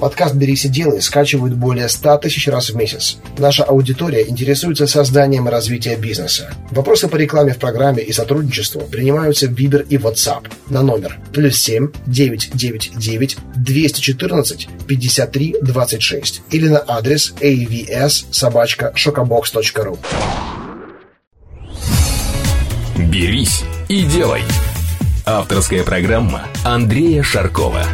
Подкаст «Берись и делай» скачивают более 100 тысяч раз в месяц. Наша аудитория интересуется созданием и развитием бизнеса. Вопросы по рекламе в программе и сотрудничеству принимаются в Viber и WhatsApp на номер плюс 7 999 214 53 26 или на адрес avs собачка шокобокс.ру. «Берись и делай» Авторская программа Андрея Шаркова.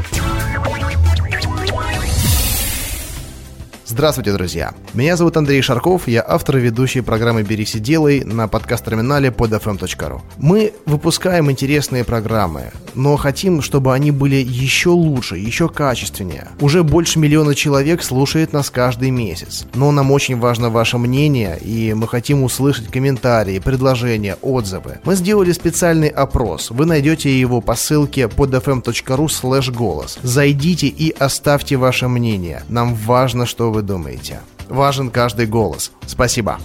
Здравствуйте, друзья! Меня зовут Андрей Шарков, я автор и ведущий программы «Берись и делай» на подкаст-терминале podfm.ru. Мы выпускаем интересные программы, но хотим, чтобы они были еще лучше, еще качественнее. Уже больше миллиона человек слушает нас каждый месяц. Но нам очень важно ваше мнение, и мы хотим услышать комментарии, предложения, отзывы. Мы сделали специальный опрос. Вы найдете его по ссылке podfm.ru голос. Зайдите и оставьте ваше мнение. Нам важно, что вы думаете. Важен каждый голос. Спасибо.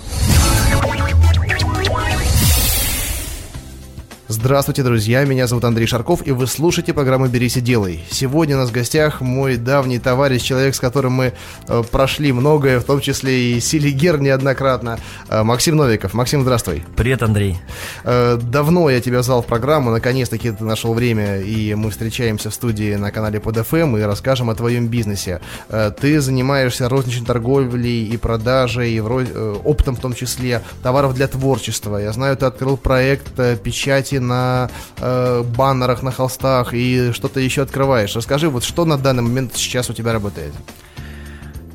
Здравствуйте, друзья! Меня зовут Андрей Шарков, и вы слушаете программу «Берись и делай». Сегодня у нас в гостях мой давний товарищ, человек, с которым мы э, прошли многое, в том числе и Силигер неоднократно, э, Максим Новиков. Максим, здравствуй! Привет, Андрей! Э, давно я тебя звал в программу, наконец-таки ты нашел время, и мы встречаемся в студии на канале под FM и расскажем о твоем бизнесе. Э, ты занимаешься розничной торговлей и продажей, и в, э, оптом в том числе, товаров для творчества. Я знаю, ты открыл проект э, печати на э, баннерах, на холстах и что-то еще открываешь. Расскажи, вот что на данный момент сейчас у тебя работает?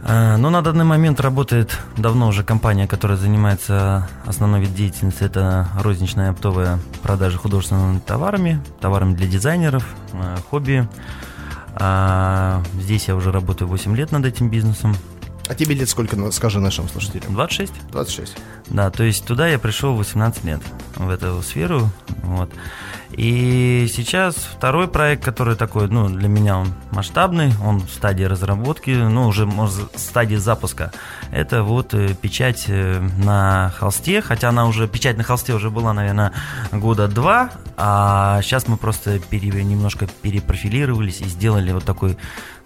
А, ну, на данный момент работает давно уже компания, которая занимается основной вид деятельности. Это розничная оптовая продажа художественными товарами, товарами для дизайнеров, э, хобби. А, здесь я уже работаю 8 лет над этим бизнесом. А тебе лет сколько, ну, скажи нашим слушателям? 26. 26. Да, то есть туда я пришел 18 лет, в эту сферу. Вот. И сейчас второй проект, который такой, ну, для меня он масштабный, он в стадии разработки, ну, уже может, в стадии запуска. Это вот э, печать э, на холсте, хотя она уже, печать на холсте уже была, наверное, года два, а сейчас мы просто пере, немножко перепрофилировались и сделали вот такой,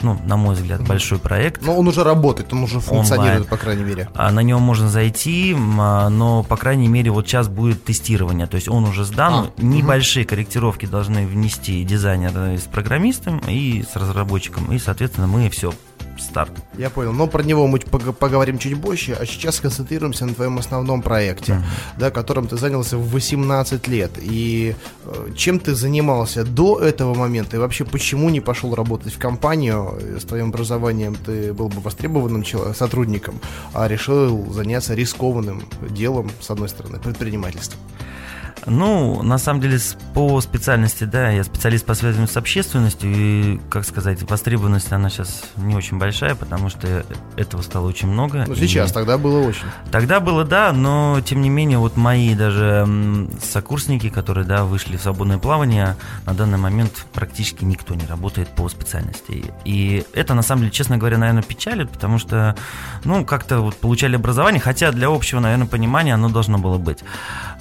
ну, на мой взгляд, большой проект. Но он уже работает, он уже функционирует, Онлайн. по крайней мере. А на него можно зайти, а, но, по крайней мере, вот сейчас будет тестирование, то есть он уже сдан, а, небольшие угу. корректировки должны внести дизайнер с программистом и с разработчиком, и, соответственно, мы все старт. Я понял. Но про него мы поговорим чуть позже, а сейчас сконцентрируемся на твоем основном проекте, да, которым ты занялся в 18 лет. И э, чем ты занимался до этого момента? И вообще, почему не пошел работать в компанию? С твоим образованием ты был бы востребованным сотрудником, а решил заняться рискованным делом, с одной стороны, предпринимательством. Ну, на самом деле, по специальности, да, я специалист по связям с общественностью, и, как сказать, востребованность, она сейчас не очень большая, потому что этого стало очень много. Ну, сейчас, и... тогда было очень. Тогда было, да, но, тем не менее, вот мои даже сокурсники, которые, да, вышли в свободное плавание, на данный момент практически никто не работает по специальности. И это, на самом деле, честно говоря, наверное, печалит, потому что, ну, как-то вот получали образование, хотя для общего, наверное, понимания оно должно было быть.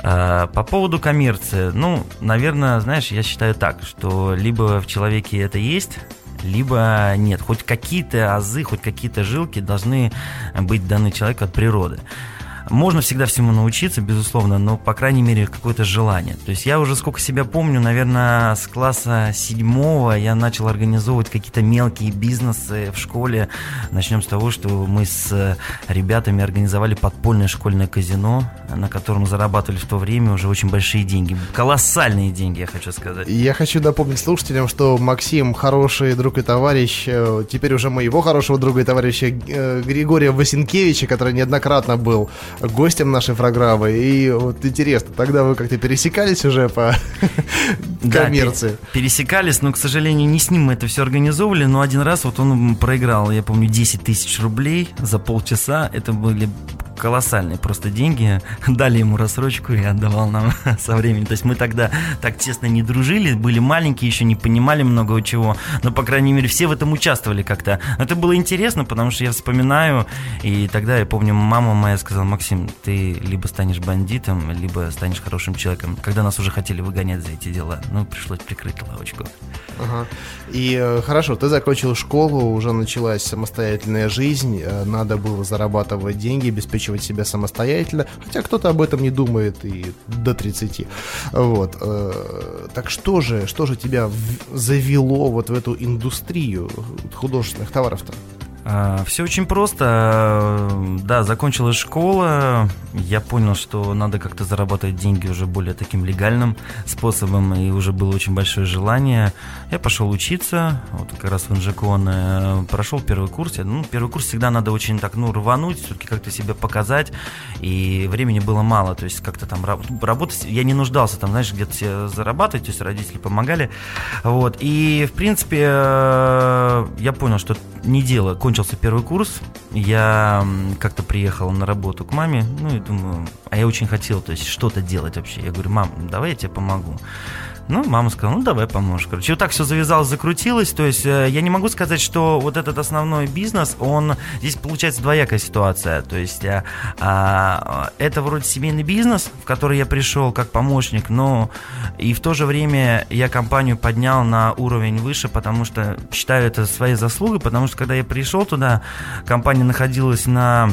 А, по поводу коммерции, ну, наверное, знаешь, я считаю так, что либо в человеке это есть, либо нет. Хоть какие-то азы, хоть какие-то жилки должны быть даны человеку от природы. Можно всегда всему научиться, безусловно, но, по крайней мере, какое-то желание. То есть я уже сколько себя помню, наверное, с класса седьмого я начал организовывать какие-то мелкие бизнесы в школе. Начнем с того, что мы с ребятами организовали подпольное школьное казино, на котором зарабатывали в то время уже очень большие деньги. Колоссальные деньги, я хочу сказать. Я хочу напомнить слушателям, что Максим хороший друг и товарищ, э, теперь уже моего хорошего друга и товарища э, Григория Васенкевича, который неоднократно был гостем нашей программы. И вот интересно, тогда вы как-то пересекались уже по коммерции? Да, пересекались, но, к сожалению, не с ним мы это все организовывали, но один раз вот он проиграл, я помню, 10 тысяч рублей за полчаса. Это были колоссальные просто деньги. Дали ему рассрочку и отдавал нам со временем. То есть мы тогда так тесно не дружили, были маленькие, еще не понимали много чего. Но, по крайней мере, все в этом участвовали как-то. Это было интересно, потому что я вспоминаю, и тогда я помню, мама моя сказала, Максим, ты либо станешь бандитом, либо станешь хорошим человеком. Когда нас уже хотели выгонять за эти дела, ну, пришлось прикрыть лавочку. Ага. И э, хорошо, ты закончил школу, уже началась самостоятельная жизнь, э, надо было зарабатывать деньги, обеспечивать себя самостоятельно, хотя кто-то об этом не думает и до 30. Вот. Э, так что же, что же тебя завело вот в эту индустрию художественных товаров-то? А, Все очень просто. Да, закончилась школа. Я понял, что надо как-то зарабатывать деньги уже более таким легальным способом, и уже было очень большое желание. Я пошел учиться, вот как раз в Инжекон, э, прошел первый курс. Ну, первый курс всегда надо очень так, ну, рвануть, все-таки как-то себя показать, и времени было мало, то есть как-то там работать, я не нуждался там, знаешь, где-то зарабатывать, то есть родители помогали, вот, и, в принципе, э, я понял, что не дело, кончился первый курс, я как-то приехал на работу к маме, ну и думаю, а я очень хотел, то есть что-то делать вообще. Я говорю, мам, давай я тебе помогу. Ну, мама сказала, ну, давай поможешь. Короче, вот так все завязалось, закрутилось. То есть э, я не могу сказать, что вот этот основной бизнес, он... Здесь получается двоякая ситуация. То есть э, э, это вроде семейный бизнес, в который я пришел как помощник, но и в то же время я компанию поднял на уровень выше, потому что считаю это своей заслугой, потому что когда я пришел туда, компания находилась на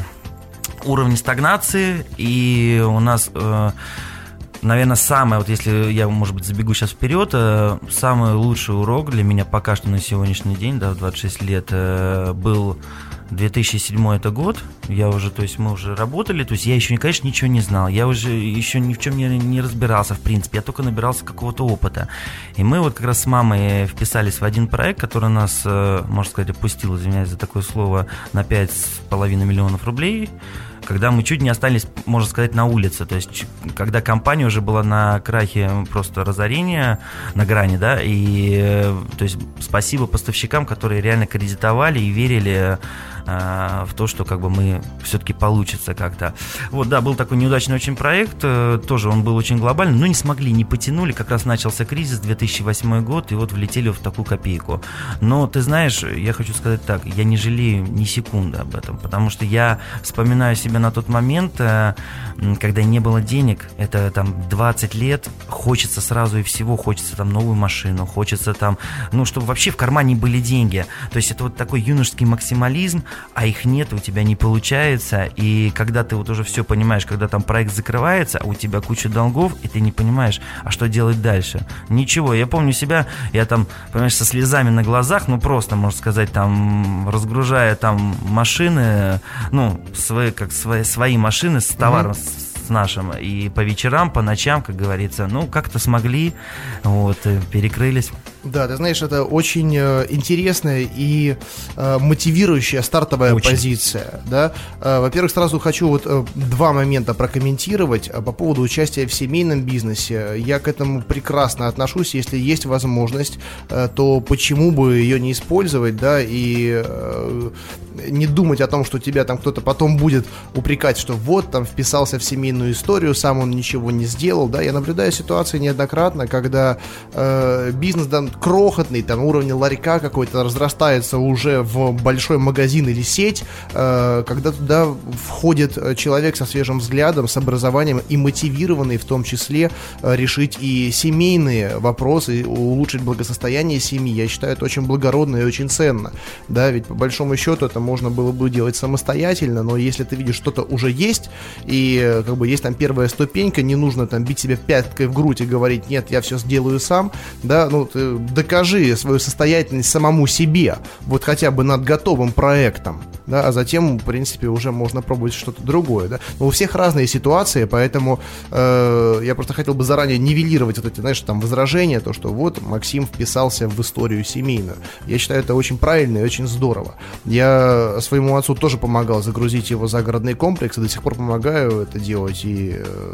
уровне стагнации, и у нас... Э, наверное, самое, вот если я, может быть, забегу сейчас вперед, э, самый лучший урок для меня пока что на сегодняшний день, да, в 26 лет, э, был 2007 это год, я уже, то есть мы уже работали, то есть я еще, конечно, ничего не знал, я уже еще ни в чем не, не разбирался, в принципе, я только набирался какого-то опыта. И мы вот как раз с мамой вписались в один проект, который нас, э, можно сказать, опустил, извиняюсь за такое слово, на 5,5 миллионов рублей когда мы чуть не остались, можно сказать, на улице. То есть, когда компания уже была на крахе просто разорения, на грани, да, и то есть спасибо поставщикам, которые реально кредитовали и верили э, в то, что как бы мы все-таки получится как-то. Вот, да, был такой неудачный очень проект, э, тоже он был очень глобальный, но не смогли, не потянули, как раз начался кризис, 2008 год, и вот влетели в такую копейку. Но ты знаешь, я хочу сказать так, я не жалею ни секунды об этом, потому что я вспоминаю себя на тот момент, э, когда не было денег, это там 20 лет, хочется сразу и всего, хочется там новую машину, хочется там, ну, чтобы вообще в кармане были деньги. То есть это вот такой юношеский максимализм, а их нет, у тебя не получается, и когда ты вот уже все понимаешь, когда там проект закрывается, а у тебя куча долгов, и ты не понимаешь, а что делать дальше? Ничего, я помню себя, я там, понимаешь, со слезами на глазах, ну просто, можно сказать, там, разгружая там машины, ну, свои, как свои, свои машины с товаром, mm-hmm с нашим. И по вечерам, по ночам, как говорится, ну, как-то смогли, вот, э, перекрылись. Да, ты знаешь, это очень э, интересная и э, мотивирующая стартовая очень. позиция. Да? Э, во-первых, сразу хочу вот э, два момента прокомментировать по поводу участия в семейном бизнесе. Я к этому прекрасно отношусь. Если есть возможность, то почему бы ее не использовать, да, и не думать о том, что тебя там кто-то потом будет упрекать, что вот там вписался в семейную историю, сам он ничего не сделал, да. Я наблюдаю ситуации неоднократно, когда э, бизнес да, крохотный, там уровень ларька какой-то разрастается уже в большой магазин или сеть, э, когда туда входит э, человек со свежим взглядом, с образованием и мотивированный в том числе э, решить и семейные вопросы, улучшить благосостояние семьи. Я считаю, это очень благородно и очень ценно. Да, ведь по большому счету это можно было бы делать самостоятельно, но если ты видишь, что-то уже есть, и как бы есть там первая ступенька, не нужно там бить себе пяткой в грудь и говорить, нет, я все сделаю сам, да, ну, ты докажи свою состоятельность самому себе, вот хотя бы над готовым проектом, да, а затем, в принципе, уже можно пробовать что-то другое, да. Но у всех разные ситуации, поэтому э, я просто хотел бы заранее нивелировать вот эти, знаешь, там возражения, то, что вот Максим вписался в историю семейную. Я считаю, это очень правильно и очень здорово. Я своему отцу тоже помогал загрузить его загородный комплекс, и до сих пор помогаю это делать, и э,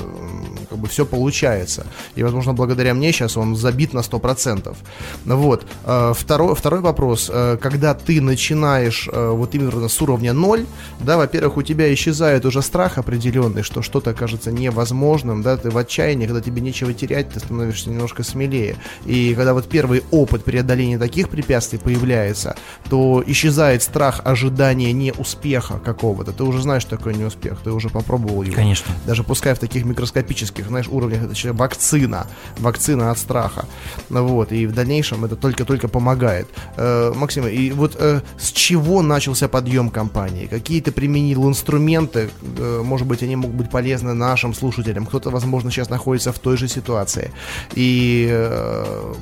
как бы все получается. И, возможно, благодаря мне сейчас он забит на 100%. Вот. Э, второй, второй вопрос. Э, когда ты начинаешь э, вот именно с уровня 0, да, во-первых, у тебя исчезает уже страх определенный, что что-то кажется невозможным, да, ты в отчаянии, когда тебе нечего терять, ты становишься немножко смелее. И когда вот первый опыт преодоления таких препятствий появляется, то исчезает страх ожидания неуспеха какого-то. Ты уже знаешь, что такое неуспех, ты уже попробовал его. Конечно. Даже пускай в таких микроскопических, знаешь, уровнях, это вакцина, вакцина от страха. Вот, и в дальнейшем это только-только помогает. Э, Максим, и вот э, с чего начался подъем компании? Какие ты применил инструменты? Э, может быть, они могут быть полезны нашим слушателям. Кто-то, возможно, сейчас находится в той же ситуации. И э,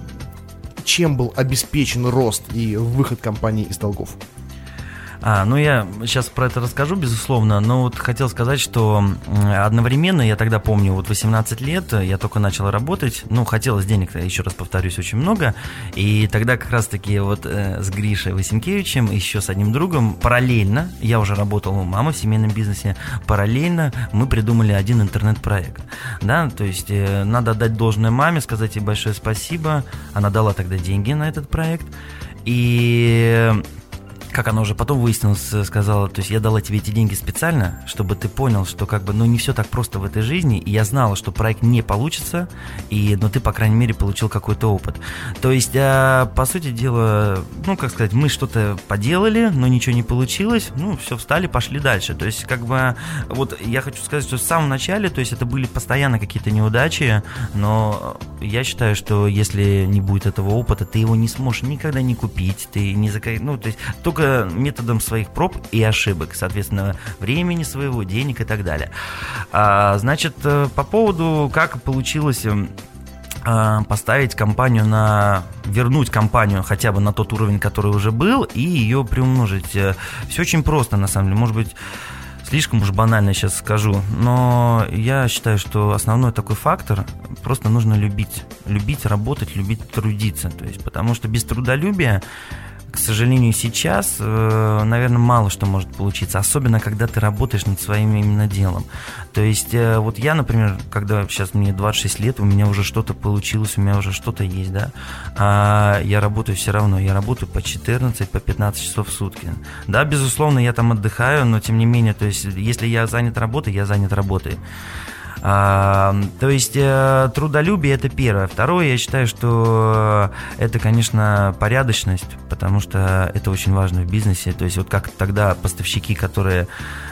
чем был обеспечен рост и выход компании из долгов? А, ну я сейчас про это расскажу, безусловно, но вот хотел сказать, что одновременно, я тогда помню, вот 18 лет, я только начал работать, ну, хотелось денег, еще раз повторюсь, очень много, и тогда как раз-таки вот э, с Гришей Васенкевичем, еще с одним другом, параллельно, я уже работал у мамы в семейном бизнесе, параллельно мы придумали один интернет-проект, да, то есть э, надо отдать должное маме, сказать ей большое спасибо, она дала тогда деньги на этот проект, и как она уже потом выяснилось, э, сказала, то есть я дала тебе эти деньги специально, чтобы ты понял, что как бы, ну, не все так просто в этой жизни, и я знала, что проект не получится, и, но ты, по крайней мере, получил какой-то опыт. То есть, а, по сути дела, ну, как сказать, мы что-то поделали, но ничего не получилось, ну, все, встали, пошли дальше. То есть, как бы, вот я хочу сказать, что в самом начале, то есть, это были постоянно какие-то неудачи, но я считаю, что если не будет этого опыта, ты его не сможешь никогда не купить, ты не закай, ну, то есть, только методом своих проб и ошибок, соответственно, времени своего, денег и так далее. А, значит, э, по поводу, как получилось эм, а, поставить компанию на вернуть компанию хотя бы на тот уровень, который уже был, и ее приумножить. Э, Все очень просто, на самом деле. Может быть, слишком уж банально сейчас скажу, но я считаю, что основной такой фактор просто нужно любить. Любить работать, любить трудиться. То есть, потому что без трудолюбия к сожалению, сейчас, э, наверное, мало что может получиться, особенно когда ты работаешь над своим именно делом. То есть, э, вот я, например, когда сейчас мне 26 лет, у меня уже что-то получилось, у меня уже что-то есть, да, а я работаю все равно, я работаю по 14, по 15 часов в сутки. Да, безусловно, я там отдыхаю, но тем не менее, то есть, если я занят работой, я занят работой. А, то есть э, трудолюбие это первое. Второе, я считаю, что это, конечно, порядочность, потому что это очень важно в бизнесе. То есть вот как тогда поставщики, которые,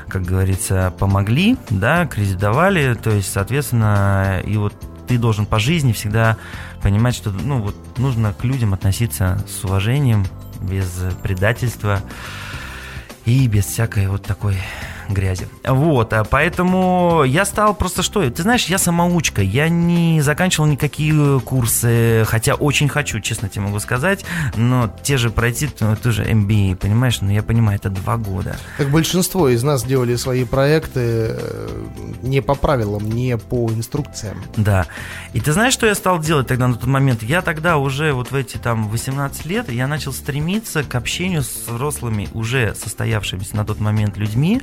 как говорится, помогли, да, кредитовали, то есть, соответственно, и вот ты должен по жизни всегда понимать, что ну, вот, нужно к людям относиться с уважением, без предательства и без всякой вот такой грязи. Вот, а поэтому я стал просто что? Ты знаешь, я самоучка, я не заканчивал никакие курсы, хотя очень хочу, честно тебе могу сказать, но те же пройти, ну, тоже MBA, понимаешь, но ну, я понимаю, это два года. Как большинство из нас делали свои проекты э, не по правилам, не по инструкциям. Да. И ты знаешь, что я стал делать тогда на тот момент? Я тогда уже вот в эти там 18 лет, я начал стремиться к общению с взрослыми, уже состоявшимися на тот момент людьми,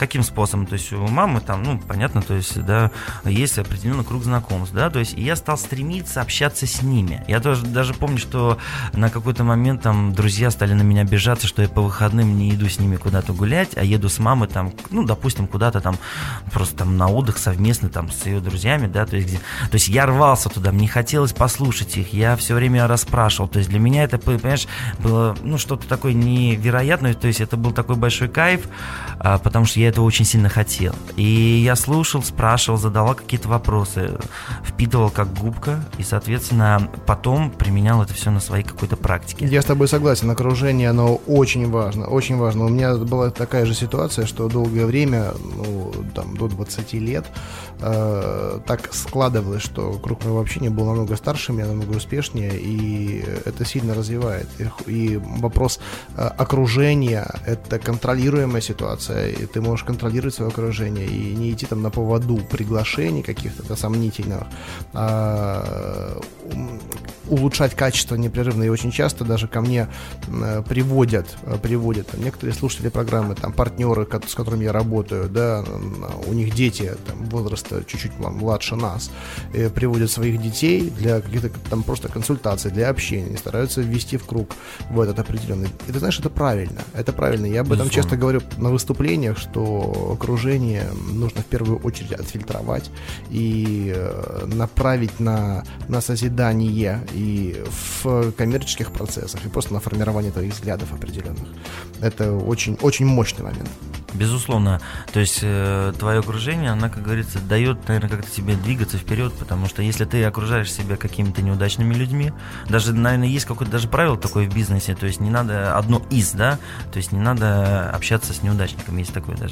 Каким способом? То есть у мамы там, ну, понятно, то есть, да, есть определенный круг знакомств, да, то есть я стал стремиться общаться с ними. Я тоже даже помню, что на какой-то момент там друзья стали на меня обижаться, что я по выходным не иду с ними куда-то гулять, а еду с мамой там, ну, допустим, куда-то там просто там на отдых совместно там с ее друзьями, да, то есть, где, то есть я рвался туда, мне хотелось послушать их, я все время расспрашивал, то есть для меня это, понимаешь, было, ну, что-то такое невероятное, то есть это был такой большой кайф, а, потому что я этого очень сильно хотел. И я слушал, спрашивал, задавал какие-то вопросы, впитывал как губка, и, соответственно, потом применял это все на своей какой-то практике. Я с тобой согласен, окружение, оно очень важно, очень важно. У меня была такая же ситуация, что долгое время, ну, там, до 20 лет, э, так складывалось, что круг моего общения был намного старше меня, намного успешнее, и это сильно развивает. И, и вопрос э, окружения — это контролируемая ситуация, и ты ты можешь контролировать свое окружение и не идти там на поводу приглашений каких-то да, сомнительных, а улучшать качество непрерывно. И очень часто даже ко мне э, приводят, э, приводят некоторые слушатели программы, там, партнеры, с которыми я работаю, да, у них дети там, возраста чуть-чуть младше нас, и приводят своих детей для каких-то там просто консультаций, для общения, стараются ввести в круг в этот определенный. И ты знаешь, это правильно, это правильно. Я об этом Безусловно. часто говорю на выступлениях, что окружение нужно в первую очередь отфильтровать и э, направить на, на созидание и в коммерческих процессах, и просто на формирование твоих взглядов определенных. Это очень, очень мощный момент. Безусловно. То есть э, твое окружение, она, как говорится, дает, наверное, как-то тебе двигаться вперед, потому что если ты окружаешь себя какими-то неудачными людьми, даже, наверное, есть какое-то даже правило такое в бизнесе, то есть не надо одно из, да, то есть не надо общаться с неудачником, есть такое даже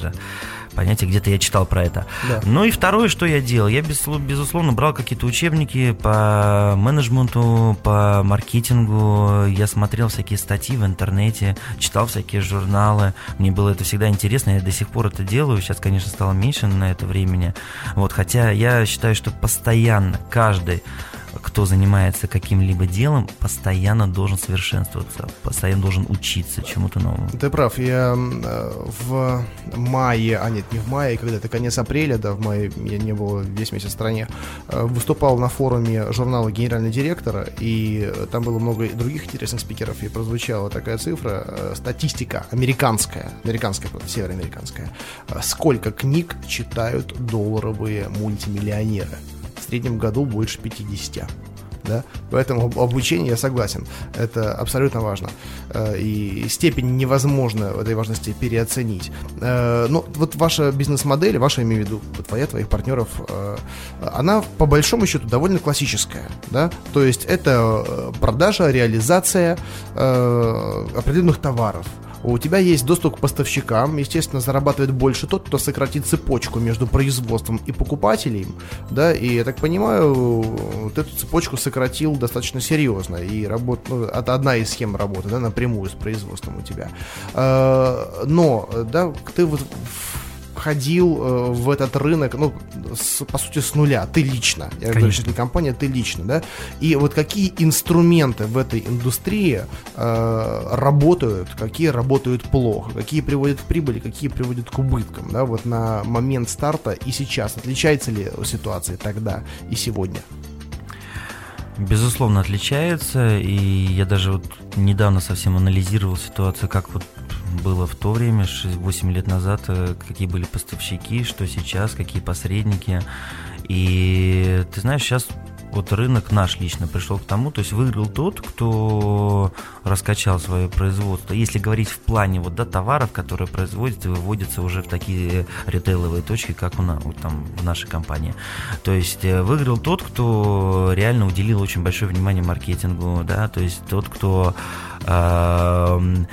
понятие, где-то я читал про это. Да. Ну и второе, что я делал, я безусловно брал какие-то учебники по менеджменту, по маркетингу, я смотрел всякие статьи в интернете, читал всякие журналы, мне было это всегда интересно, я до сих пор это делаю, сейчас, конечно, стало меньше на это времени, вот, хотя я считаю, что постоянно каждый кто занимается каким-либо делом, постоянно должен совершенствоваться, постоянно должен учиться чему-то новому. Ты прав, я э, в мае, а нет, не в мае, когда это конец апреля, да, в мае я не был весь месяц в стране, э, выступал на форуме журнала генерального директора, и там было много других интересных спикеров, и прозвучала такая цифра, э, статистика американская, американская, североамериканская, сколько книг читают долларовые мультимиллионеры среднем году больше 50. Да? Поэтому обучение, я согласен, это абсолютно важно. Э, и степень невозможно этой важности переоценить. Э, Но ну, вот ваша бизнес-модель, ваша, имею в виду, твоя, твоих партнеров, э, она по большому счету довольно классическая. Да? То есть это продажа, реализация определенных товаров – у тебя есть доступ к поставщикам, естественно, зарабатывает больше тот, кто сократит цепочку между производством и покупателем, да, и я так понимаю, вот эту цепочку сократил достаточно серьезно, и работ, ну, это одна из схем работы, да, напрямую с производством у тебя. А, но, да, ты вот входил э, в этот рынок, ну, с, по сути, с нуля, ты лично. Я говорю, если компания, ты лично, да? И вот какие инструменты в этой индустрии э, работают, какие работают плохо, какие приводят к прибыли, какие приводят к убыткам, да, вот на момент старта и сейчас. Отличается ли ситуация тогда и сегодня? Безусловно, отличается, и я даже вот недавно совсем анализировал ситуацию, как вот было в то время, 8 лет назад, э, какие были поставщики, что сейчас, какие посредники. И ты знаешь, сейчас вот рынок наш лично пришел к тому, то есть выиграл тот, кто раскачал свое производство. Если говорить в плане вот, да, товаров, которые производятся и выводятся уже в такие ритейловые точки, как у нас, вот там в нашей компании. То есть э, выиграл тот, кто реально уделил очень большое внимание маркетингу, да, то есть тот, кто э,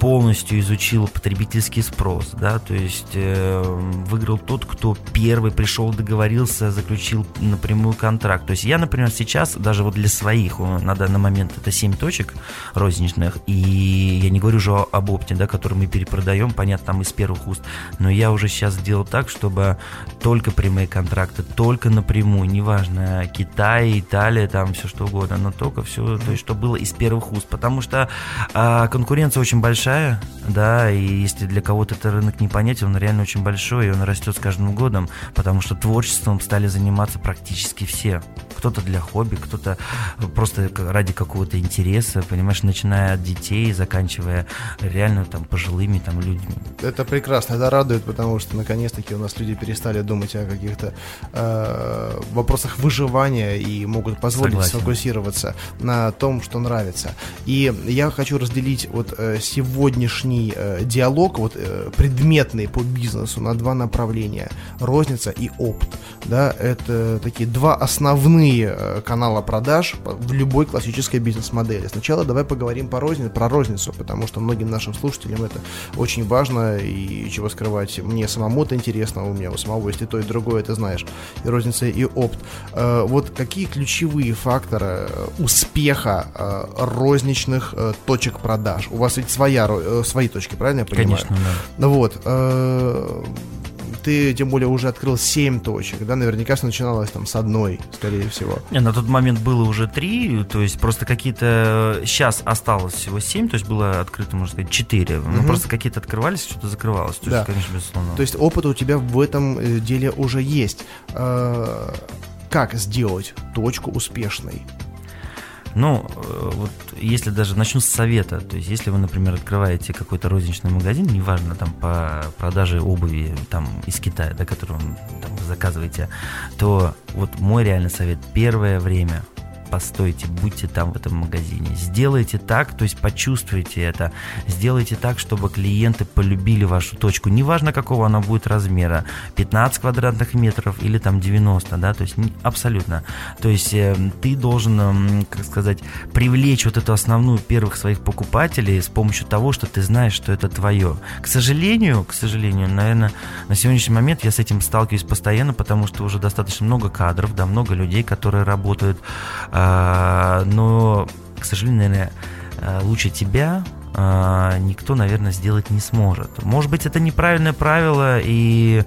полностью изучил потребительский спрос, да, то есть э, выиграл тот, кто первый пришел, договорился, заключил напрямую контракт. То есть я, например, сейчас даже вот для своих на данный момент это 7 точек розничных, и я не говорю уже об опте, да, который мы перепродаем, понятно, там из первых уст, но я уже сейчас сделал так, чтобы только прямые контракты, только напрямую, неважно, Китай, Италия, там все что угодно, но только все, то есть, что было из первых уст, потому что э, конкуренция очень большая, большая, да, и если для кого-то этот рынок непонятен, он реально очень большой, и он растет с каждым годом, потому что творчеством стали заниматься практически все. Кто-то для хобби, кто-то просто ради какого-то интереса, понимаешь, начиная от детей, заканчивая реально там пожилыми там людьми. Это прекрасно, это радует, потому что наконец-таки у нас люди перестали думать о каких-то э, вопросах выживания и могут позволить Согласен. сфокусироваться на том, что нравится. И я хочу разделить вот э, сегодня сегодняшний э, диалог, вот э, предметный по бизнесу на два направления, розница и опт, да, это такие два основные э, канала продаж в любой классической бизнес-модели. Сначала давай поговорим по рознице, про розницу, потому что многим нашим слушателям это очень важно и чего скрывать, мне самому это интересно, у меня у самого есть и то, и другое, ты знаешь, и розница, и опт. Э, вот какие ключевые факторы э, успеха э, розничных э, точек продаж? У вас ведь своя второй, свои точки, правильно я понимаю? Конечно, да. Ну вот, ты, тем более, уже открыл 7 точек, да, наверняка все начиналось там с одной, скорее всего. Не, на тот момент было уже 3, то есть просто какие-то... Сейчас осталось всего 7, то есть было открыто, можно сказать, 4. Угу. Ну, просто какие-то открывались, что-то закрывалось. То да. есть, конечно, безусловно. То есть опыт у тебя в этом э, деле уже есть. Как сделать точку успешной? Ну, э, вот если даже начну с совета, то есть если вы, например, открываете какой-то розничный магазин, неважно, там по продаже обуви там из Китая, да, которую вы заказываете, то вот мой реальный совет, первое время постойте, будьте там в этом магазине. Сделайте так, то есть почувствуйте это. Сделайте так, чтобы клиенты полюбили вашу точку. Неважно, какого она будет размера. 15 квадратных метров или там 90, да, то есть абсолютно. То есть э, ты должен, как сказать, привлечь вот эту основную первых своих покупателей с помощью того, что ты знаешь, что это твое. К сожалению, к сожалению, наверное, на сегодняшний момент я с этим сталкиваюсь постоянно, потому что уже достаточно много кадров, да, много людей, которые работают но, к сожалению, наверное, э, лучше тебя а, никто, наверное, сделать не сможет. Может быть, это неправильное правило, и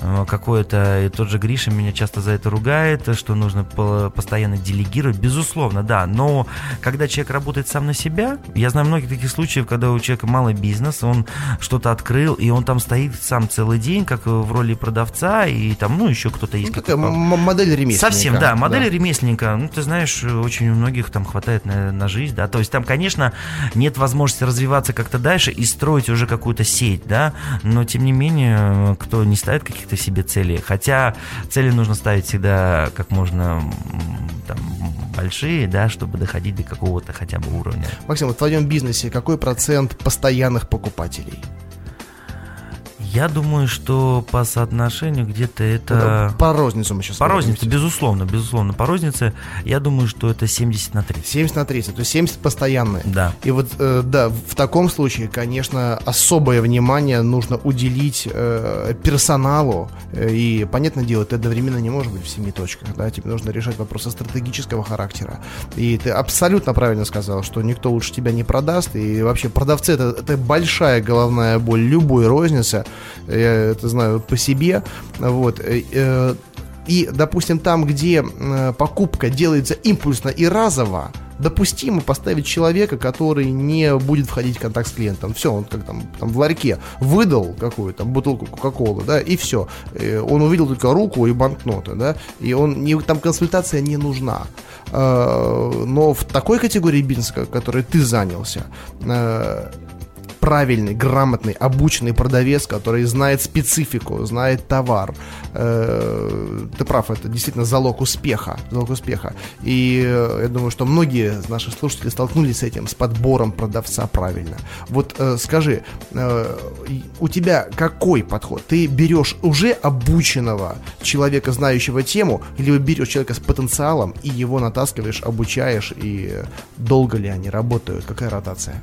э, какое-то, и тот же Гриша меня часто за это ругает, что нужно постоянно делегировать, безусловно, да, но когда человек работает сам на себя, я знаю многих таких случаев, когда у человека малый бизнес, он что-то открыл, и он там стоит сам целый день, как в роли продавца, и там, ну, еще кто-то есть. Ну, такая модель ремесленника. Совсем, да, модель да. ремесленника, ну, ты знаешь, очень у многих там хватает на, на жизнь, да, то есть там, конечно, нет возможности развиваться как-то дальше и строить уже какую-то сеть, да, но тем не менее, кто не ставит каких-то себе целей, хотя цели нужно ставить всегда как можно там, большие, да, чтобы доходить до какого-то хотя бы уровня. Максим, в твоем бизнесе какой процент постоянных покупателей? Я думаю, что по соотношению где-то это... Ну, по розницу мы сейчас По рознице, безусловно, безусловно. По рознице я думаю, что это 70 на 30. 70 на 30, то есть 70 постоянные. Да. И вот, э, да, в таком случае, конечно, особое внимание нужно уделить э, персоналу. Э, и, понятное дело, ты одновременно не можешь быть в семи точках, да, тебе нужно решать вопросы стратегического характера. И ты абсолютно правильно сказал, что никто лучше тебя не продаст. И вообще продавцы это, это большая головная боль любой розницы я это знаю по себе, вот, э, э, и, допустим, там, где э, покупка делается импульсно и разово, допустимо поставить человека, который не будет входить в контакт с клиентом. Все, он как там, там в ларьке выдал какую-то бутылку Кока-Колы, да, и все. Он увидел только руку и банкноты, да, и он не, там консультация не нужна. Но в такой категории бизнеса, которой ты занялся, правильный, грамотный, обученный продавец, который знает специфику, знает товар. Э, ты прав, это действительно залог успеха. Залог успеха. И э, я думаю, что многие из наших слушателей столкнулись с этим, с подбором продавца правильно. Вот э, скажи, у тебя какой подход? Ты берешь уже обученного человека, знающего тему, или берешь человека с потенциалом и его натаскиваешь, обучаешь, и долго ли они работают? Какая ротация?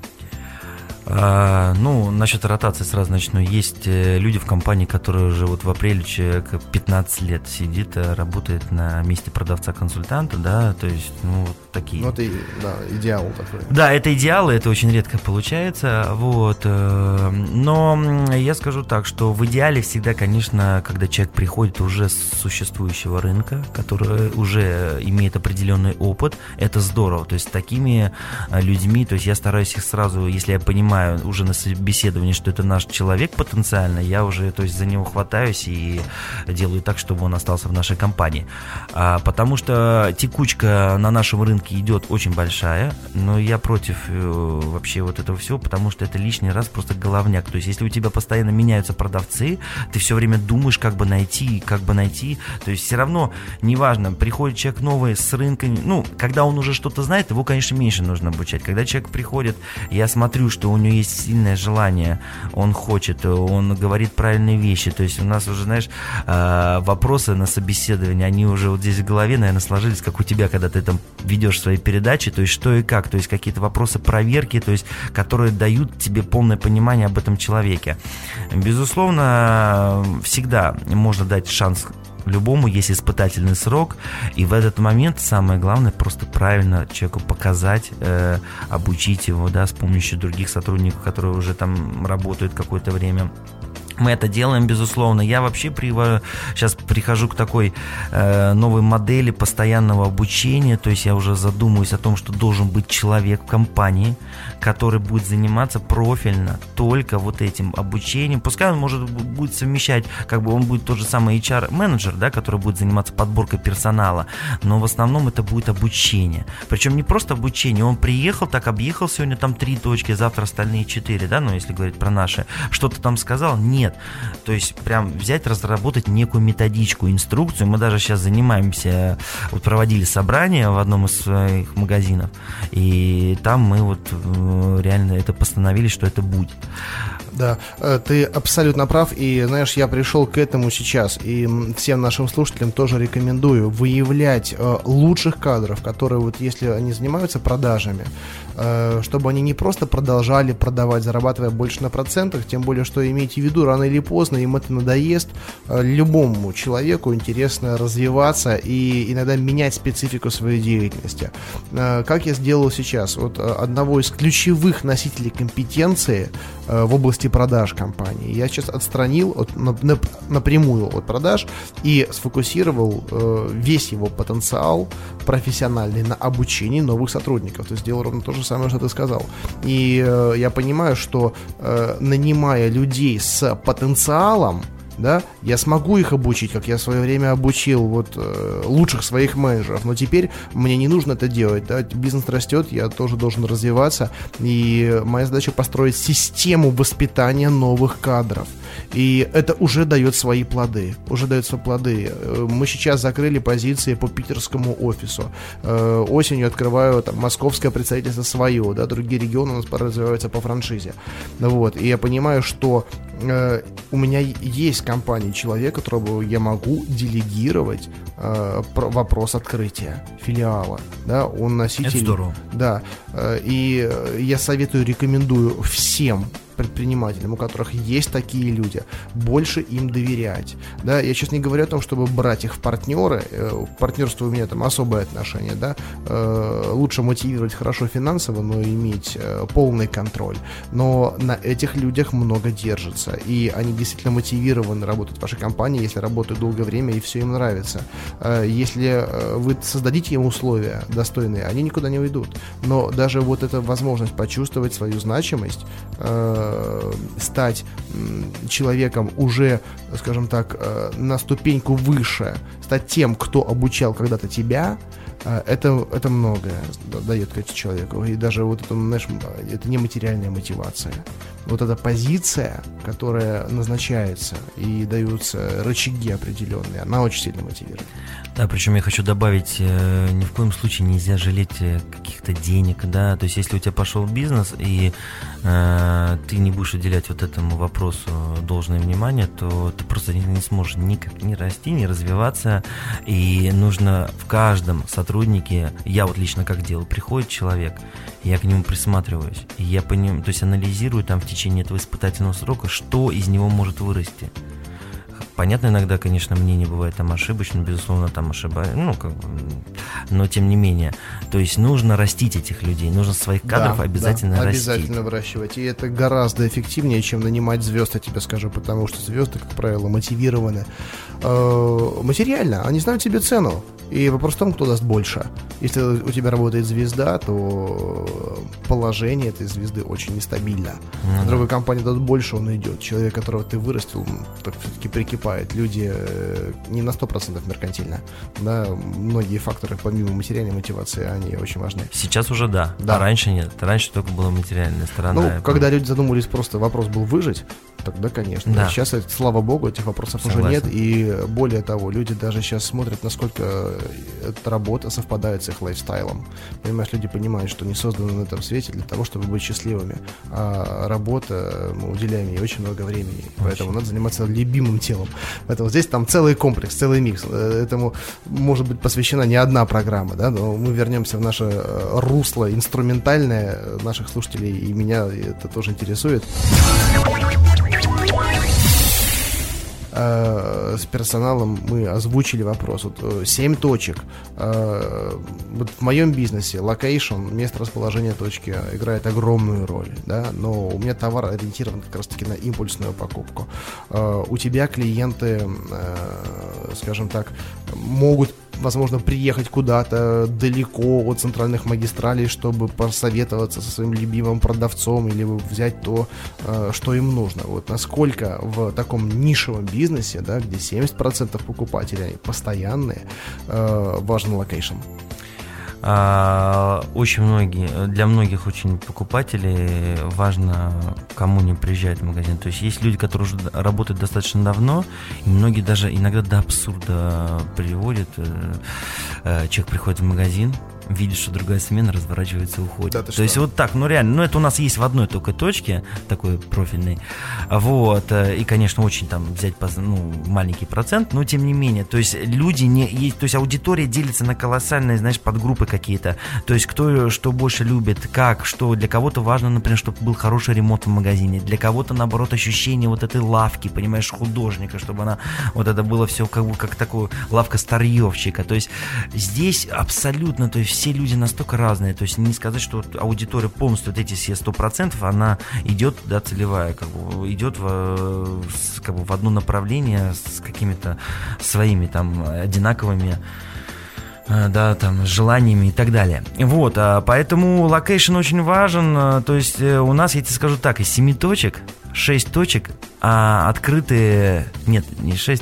А, ну, насчет ротации сразу начну. Есть э, люди в компании, которые уже вот в апреле человек 15 лет сидит, э, работает на месте продавца-консультанта, да, то есть, ну, такие. Ну, это, да, идеал такой. Да, это идеалы, это очень редко получается, вот. Э, но я скажу так, что в идеале всегда, конечно, когда человек приходит уже с существующего рынка, который уже имеет определенный опыт, это здорово. То есть такими людьми, то есть я стараюсь их сразу, если я понимаю, понимаю уже на собеседовании, что это наш человек потенциально, я уже то есть, за него хватаюсь и делаю так, чтобы он остался в нашей компании. А, потому что текучка на нашем рынке идет очень большая, но я против э, вообще вот этого всего, потому что это лишний раз просто головняк. То есть, если у тебя постоянно меняются продавцы, ты все время думаешь, как бы найти, как бы найти. То есть, все равно, неважно, приходит человек новый с рынка, ну, когда он уже что-то знает, его, конечно, меньше нужно обучать. Когда человек приходит, я смотрю, что у него есть сильное желание, он хочет, он говорит правильные вещи. То есть у нас уже, знаешь, а, вопросы на собеседование, они уже вот здесь в голове, наверное, сложились, как у тебя, когда ты там ведешь свои передачи, то есть что и как, то есть какие-то вопросы проверки, то есть которые дают тебе полное понимание об этом человеке. Безусловно, всегда можно дать шанс любому есть испытательный срок, и в этот момент самое главное просто правильно человеку показать, э, обучить его, да, с помощью других сотрудников, которые уже там работают какое-то время. Мы это делаем, безусловно. Я вообще при, сейчас прихожу к такой э, новой модели постоянного обучения. То есть я уже задумываюсь о том, что должен быть человек в компании, который будет заниматься профильно только вот этим обучением. Пускай он может будет совмещать, как бы он будет тот же самый HR-менеджер, да, который будет заниматься подборкой персонала, но в основном это будет обучение. Причем не просто обучение. Он приехал, так объехал сегодня там три точки, завтра остальные четыре, да, ну если говорить про наши. Что-то там сказал? Нет. То есть прям взять, разработать некую методичку, инструкцию. Мы даже сейчас занимаемся, вот проводили собрание в одном из своих магазинов, и там мы вот э, реально это постановили, что это будет. Да, э, ты абсолютно прав, и знаешь, я пришел к этому сейчас, и всем нашим слушателям тоже рекомендую выявлять э, лучших кадров, которые вот если они занимаются продажами, чтобы они не просто продолжали продавать, зарабатывая больше на процентах, тем более, что имейте в виду, рано или поздно им это надоест, любому человеку интересно развиваться и иногда менять специфику своей деятельности. Как я сделал сейчас? Вот одного из ключевых носителей компетенции в области продаж компании. Я сейчас отстранил от, напрямую от продаж и сфокусировал э, весь его потенциал профессиональный на обучении новых сотрудников. То есть сделал ровно то же самое, что ты сказал. И э, я понимаю, что э, нанимая людей с потенциалом, да, я смогу их обучить, как я в свое время обучил вот э, лучших своих менеджеров, но теперь мне не нужно это делать, да, бизнес растет, я тоже должен развиваться, и моя задача построить систему воспитания новых кадров. И это уже дает свои плоды. Уже дает свои плоды. Э, мы сейчас закрыли позиции по питерскому офису. Э, осенью открываю там московское представительство свое, да, другие регионы у нас развиваются по франшизе. Вот. И я понимаю, что у меня есть компания, человек, которого я могу делегировать э, вопрос открытия филиала. Да, он носитель. Это здорово. Да. Э, и я советую, рекомендую всем предпринимателям, у которых есть такие люди, больше им доверять. Да, я сейчас не говорю о том, чтобы брать их в партнеры, э, к партнерству у меня там особое отношение, да, э, лучше мотивировать хорошо финансово, но иметь э, полный контроль. Но на этих людях много держится, и они действительно мотивированы работать в вашей компании, если работают долгое время и все им нравится. Если вы создадите им условия достойные, они никуда не уйдут. Но даже вот эта возможность почувствовать свою значимость, Э, стать человеком уже, скажем так, э, на ступеньку выше, стать тем, кто обучал когда-то тебя, э, это, это многое дает человеку. И даже вот это, знаешь, это не материальная мотивация. Вот эта позиция, которая назначается и даются рычаги определенные, она очень сильно мотивирует. Да, причем я хочу добавить, э, ни в коем случае нельзя жалеть э, каких-то денег, да, то есть если у тебя пошел бизнес и э, ты не будешь уделять вот этому вопросу должное внимание, то ты просто не, не сможешь никак не расти, не развиваться, и нужно в каждом сотруднике, я вот лично как делаю, приходит человек, я к нему присматриваюсь, и я по нему, то есть анализирую там в течение этого испытательного срока, что из него может вырасти. Понятно, иногда, конечно, мнение бывает там ошибочно, безусловно, там ошибаюсь, ну, как бы, но тем не менее. То есть нужно растить этих людей, нужно своих кадров да, обязательно да, растить. Обязательно выращивать. И это гораздо эффективнее, чем нанимать звезд, я тебе скажу, потому что звезды, как правило, мотивированы э, материально, они знают себе цену. И вопрос в том, кто даст больше. Если у тебя работает звезда, то положение этой звезды очень нестабильно. Mm-hmm. В другой компании дадут больше, он идет. Человек, которого ты вырастил, так все-таки прикипает. Люди э, не на 100% меркантильно. Да, многие факторы, помимо материальной мотивации, они очень важны. Сейчас уже да, да. а раньше нет. Раньше только была материальная сторона. Ну, когда люди задумывались, просто вопрос был выжить, тогда, конечно. Да. Сейчас, слава богу, этих вопросов Согласен. уже нет. И более того, люди даже сейчас смотрят, насколько эта работа совпадает с их лайфстайлом. Понимаешь, люди понимают, что не созданы на этом свете для того, чтобы быть счастливыми. А работа, мы уделяем ей очень много времени. Очень. Поэтому надо заниматься любимым телом. Поэтому здесь там целый комплекс, целый микс. Этому может быть посвящена не одна программа, да, но мы вернемся в наше э, русло инструментальное наших слушателей, и меня это тоже интересует. Э, персоналом мы озвучили вопрос. Вот 7 точек. Вот в моем бизнесе location, место расположения точки играет огромную роль, да, но у меня товар ориентирован как раз-таки на импульсную покупку. У тебя клиенты, скажем так, могут возможно, приехать куда-то далеко от центральных магистралей, чтобы посоветоваться со своим любимым продавцом или взять то, э, что им нужно. Вот насколько в таком нишевом бизнесе, да, где 70% покупателей постоянные, э, важен location. А, очень многие, для многих очень покупателей важно, кому не приезжает в магазин. То есть есть люди, которые уже работают достаточно давно, и многие даже иногда до абсурда приводят. Э, э, человек приходит в магазин, видит, что другая смена разворачивается и уходит. Да, То есть вот так, ну реально, ну это у нас есть в одной только точке, такой профильный, вот, э, и, конечно, очень там взять ну, маленький процент, но тем не менее, то есть люди не, то есть аудитория делится на колоссальные, знаешь, подгруппы какие-то, то есть кто что больше любит, как, что, для кого-то важно, например, чтобы был хороший ремонт в магазине, для кого-то, наоборот, ощущение вот этой лавки, понимаешь, художника, чтобы она, вот это было все как бы как такую лавка старьевщика, то есть здесь абсолютно, то есть все люди настолько разные, то есть не сказать, что аудитория полностью, вот эти все 100%, она идет, да, целевая, как бы, идет в, как бы в одно направление с какими-то своими там одинаковыми э, да, там, желаниями и так далее. Вот, а поэтому location очень важен, э, то есть э, у нас, я тебе скажу так, из 7 точек, 6 точек а открытые, нет, не 6,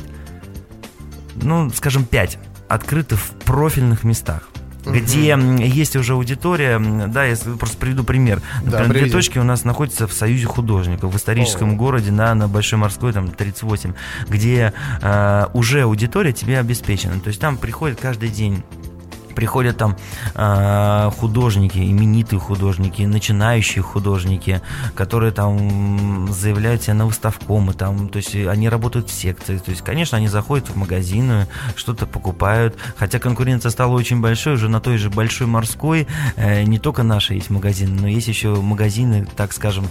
ну, скажем, 5 открыты в профильных местах где есть уже аудитория. Да, я просто приведу пример. Например, да, две точки у нас находятся в Союзе художников в историческом О. городе на, на Большой морской, там 38, где э, уже аудитория тебе обеспечена. То есть там приходит каждый день приходят там э, художники, именитые художники, начинающие художники, которые там заявляют себя на выставком, и там, то есть они работают в секции, то есть, конечно, они заходят в магазины, что-то покупают, хотя конкуренция стала очень большой, уже на той же большой морской, э, не только наши есть магазины, но есть еще магазины, так скажем,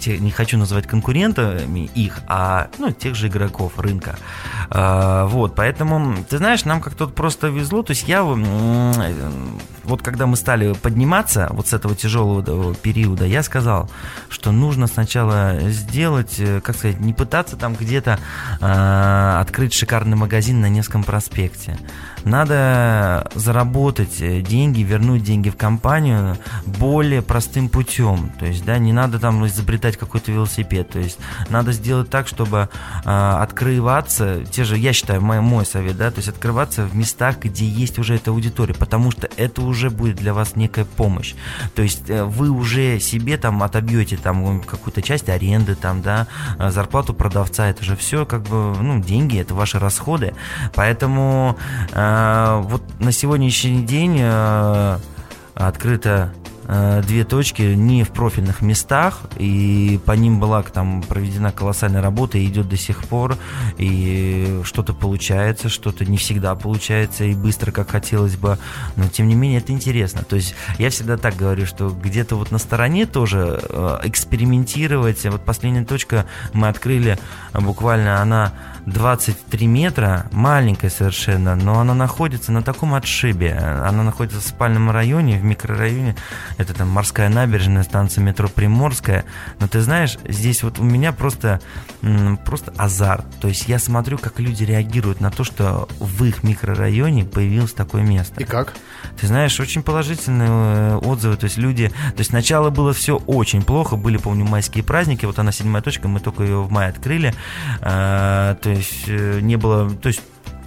те, не хочу называть конкурентами их, а ну, тех же игроков рынка. Э, вот, поэтому, ты знаешь, нам как-то просто везло, то есть я вот когда мы стали подниматься вот с этого тяжелого периода, я сказал, что нужно сначала сделать, э, как сказать, не пытаться там где-то э, открыть шикарный магазин на Невском проспекте. Надо заработать э, деньги, вернуть деньги в компанию более простым путем. То есть, да, не надо там изобретать какой-то велосипед. То есть, надо сделать так, чтобы э, открываться, те же, я считаю, мой, мой совет, да, то есть открываться в местах, где есть уже эта аудитория, потому что это уже будет для вас некая помощь. То есть, э, вы уже себе там отобьете там какую-то часть аренды, там, да, э, зарплату продавца, это же все как бы, ну, деньги, это ваши расходы. Поэтому э, вот на сегодняшний день э, открыто э, две точки не в профильных местах, и по ним была там проведена колоссальная работа, и идет до сих пор, и что-то получается, что-то не всегда получается, и быстро, как хотелось бы, но тем не менее это интересно. То есть я всегда так говорю, что где-то вот на стороне тоже э, экспериментировать, вот последняя точка мы открыли, буквально она 23 метра, маленькая совершенно, но она находится на таком отшибе. Она находится в спальном районе, в микрорайоне. Это там морская набережная, станция метро Приморская. Но ты знаешь, здесь вот у меня просто, просто азарт. То есть я смотрю, как люди реагируют на то, что в их микрорайоне появилось такое место. И как? Ты знаешь, очень положительные э, отзывы. То есть люди... То есть сначала было все очень плохо. Были, помню, майские праздники. Вот она седьмая точка. Мы только ее в мае открыли. А, то не было... То есть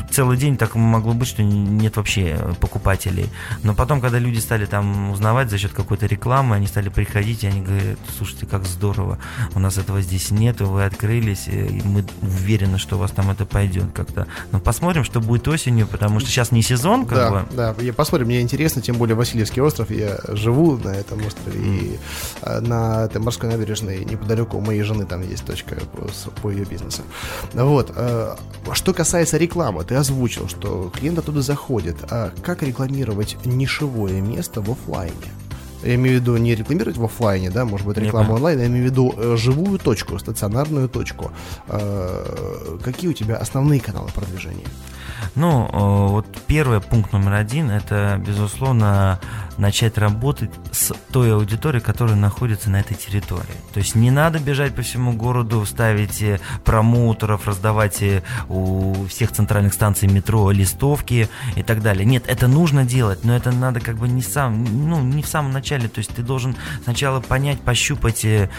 целый день так могло быть, что нет вообще покупателей. Но потом, когда люди стали там узнавать за счет какой-то рекламы, они стали приходить, и они говорят, слушайте, как здорово, у нас этого здесь нет, вы открылись, и мы уверены, что у вас там это пойдет как-то. Но посмотрим, что будет осенью, потому что сейчас не сезон, как да, бы. Да, я посмотрим, мне интересно, тем более Васильевский остров, я живу на этом острове, и а, на этой морской набережной неподалеку у моей жены там есть точка по, по ее бизнесу. Вот. Что касается рекламы, ты озвучил, что клиент оттуда заходит. А как рекламировать нишевое место в офлайне? Я имею в виду не рекламировать в офлайне, да, может быть, рекламу онлайн, я имею в виду э, живую точку, стационарную точку. Э, какие у тебя основные каналы продвижения? Ну, э, вот первый пункт номер один – это, безусловно, начать работать с той аудиторией, которая находится на этой территории. То есть не надо бежать по всему городу, ставить э, промоутеров, раздавать э, у всех центральных станций метро листовки и так далее. Нет, это нужно делать, но это надо как бы не сам, ну, не в самом начале. То есть ты должен сначала понять, пощупать, э,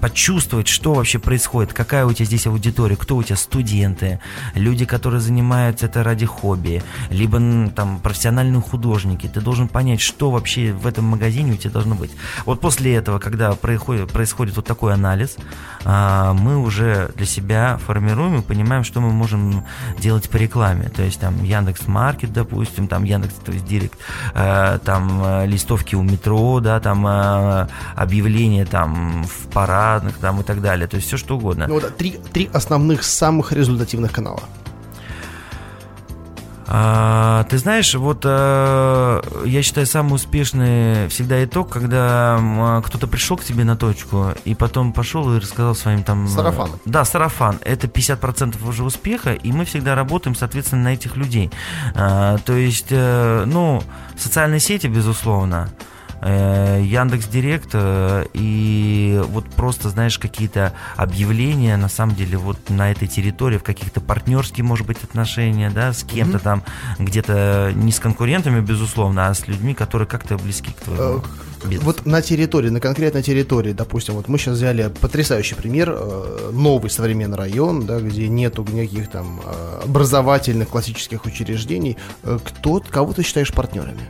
почувствовать, что вообще происходит, какая у тебя здесь аудитория, кто у тебя студенты, люди, которые занимаются это ради хобби, либо там профессиональные художники. Ты должен понять, что вообще в этом магазине у тебя должно быть. Вот после этого, когда происходит, происходит вот такой анализ, а, мы уже для себя формируем и понимаем, что мы можем делать по рекламе. То есть там Яндекс Маркет, допустим, там Яндекс, то есть Директ, а, там а, листовки у метро, да, там объявления там в парадных, там и так далее. То есть все что угодно. Ну, вот, три, три основных самых результативных канала. А, ты знаешь, вот а, я считаю самый успешный всегда итог, когда а, кто-то пришел к тебе на точку и потом пошел и рассказал своим там... Сарафан. Да, сарафан. Это 50% уже успеха, и мы всегда работаем, соответственно, на этих людей. А, то есть, а, ну, социальные сети, безусловно, Э, Яндекс Директ э, и вот просто, знаешь, какие-то объявления, на самом деле, вот на этой территории, в каких-то партнерские, может быть, отношения, да, с кем-то mm-hmm. там, где-то не с конкурентами, безусловно, а с людьми, которые как-то близки к твоему э, бизнесу. Вот на территории, на конкретной территории, допустим, вот мы сейчас взяли потрясающий пример, новый современный район, да, где нету никаких там образовательных классических учреждений. Кто, кого ты считаешь партнерами?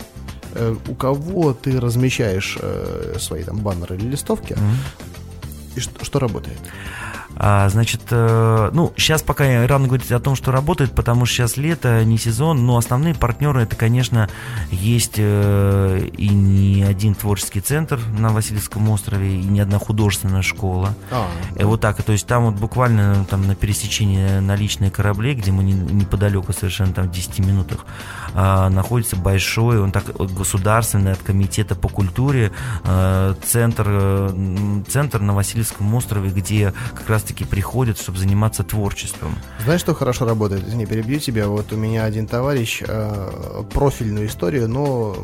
Э, у кого ты размещаешь э, свои там баннеры или листовки, mm-hmm. и что, что работает? А, значит, э, ну, сейчас пока рано говорить о том, что работает, потому что сейчас лето, не сезон, но основные партнеры это, конечно, есть э, и не один творческий центр на Васильевском острове, и не одна художественная школа. А, да. И вот так, то есть там вот буквально там на пересечении наличные кораблей, где мы не, неподалеку совершенно там в 10 минутах, а, находится большой, он так государственный от комитета по культуре а, центр, э, центр на Васильевском острове, где как раз раз-таки приходят, чтобы заниматься творчеством. Знаешь, что хорошо работает? Извини, перебью тебя. Вот у меня один товарищ э, профильную историю, но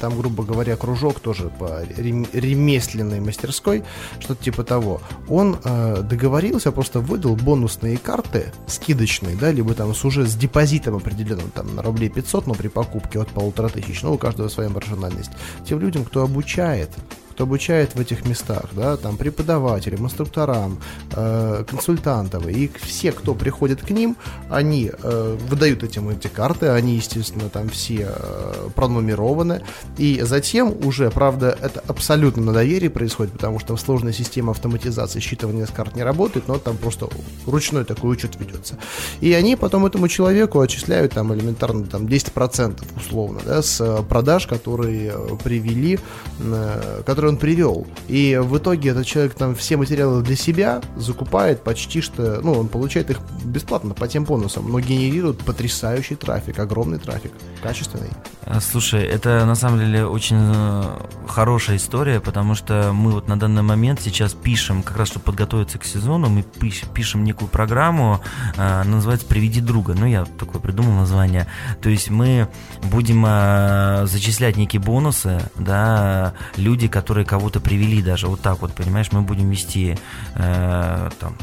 там, грубо говоря, кружок тоже по ремесленной мастерской, что-то типа того. Он э, договорился, просто выдал бонусные карты скидочные, да, либо там с уже с депозитом определенным, там, на рублей 500, но при покупке от полутора тысяч, ну, у каждого своя маржинальность, тем людям, кто обучает обучает в этих местах, да, там преподавателям, инструкторам, э, консультантам, и все, кто приходит к ним, они э, выдают этим эти карты, они, естественно, там все э, пронумерованы, и затем уже, правда, это абсолютно на доверии происходит, потому что сложная система автоматизации считывания с карт не работает, но там просто ручной такой учет ведется. И они потом этому человеку отчисляют там элементарно там 10% условно, да, с продаж, которые э, привели, э, которые он привел. И в итоге этот человек там все материалы для себя закупает почти что, ну, он получает их бесплатно по тем бонусам, но генерирует потрясающий трафик, огромный трафик, качественный. А, слушай, это на самом деле очень э, хорошая история, потому что мы вот на данный момент сейчас пишем, как раз чтобы подготовиться к сезону, мы пишем некую программу, она называется «Приведи друга». Ну, я такое придумал название. То есть мы будем э, зачислять некие бонусы, да, люди, которые которые кого-то привели даже вот так вот, понимаешь, мы будем вести э, там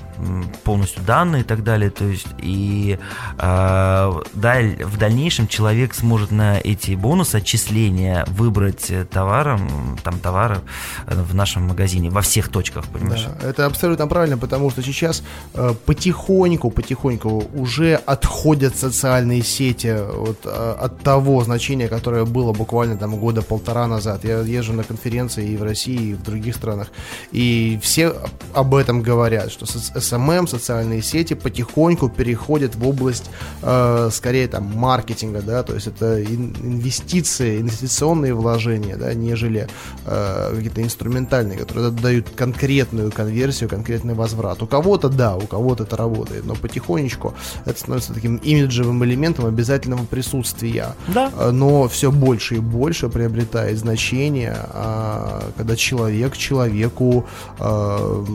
полностью данные и так далее, то есть и э, даль, в дальнейшем человек сможет на эти бонусы отчисления выбрать товаром, там товары э, в нашем магазине во всех точках, понимаешь? Да, это абсолютно правильно, потому что сейчас э, потихоньку, потихоньку уже отходят социальные сети вот, э, от того значения, которое было буквально там года полтора назад. Я езжу на конференции и в России, и в других странах. И все об этом говорят, что SMM, социальные сети потихоньку переходят в область, э, скорее, там, маркетинга, да, то есть это инвестиции, инвестиционные вложения, да, нежели э, какие-то инструментальные, которые дают конкретную конверсию, конкретный возврат. У кого-то да, у кого-то это работает, но потихонечку это становится таким имиджевым элементом обязательного присутствия. Да. Э, но все больше и больше приобретает значение, а, когда человек человеку э,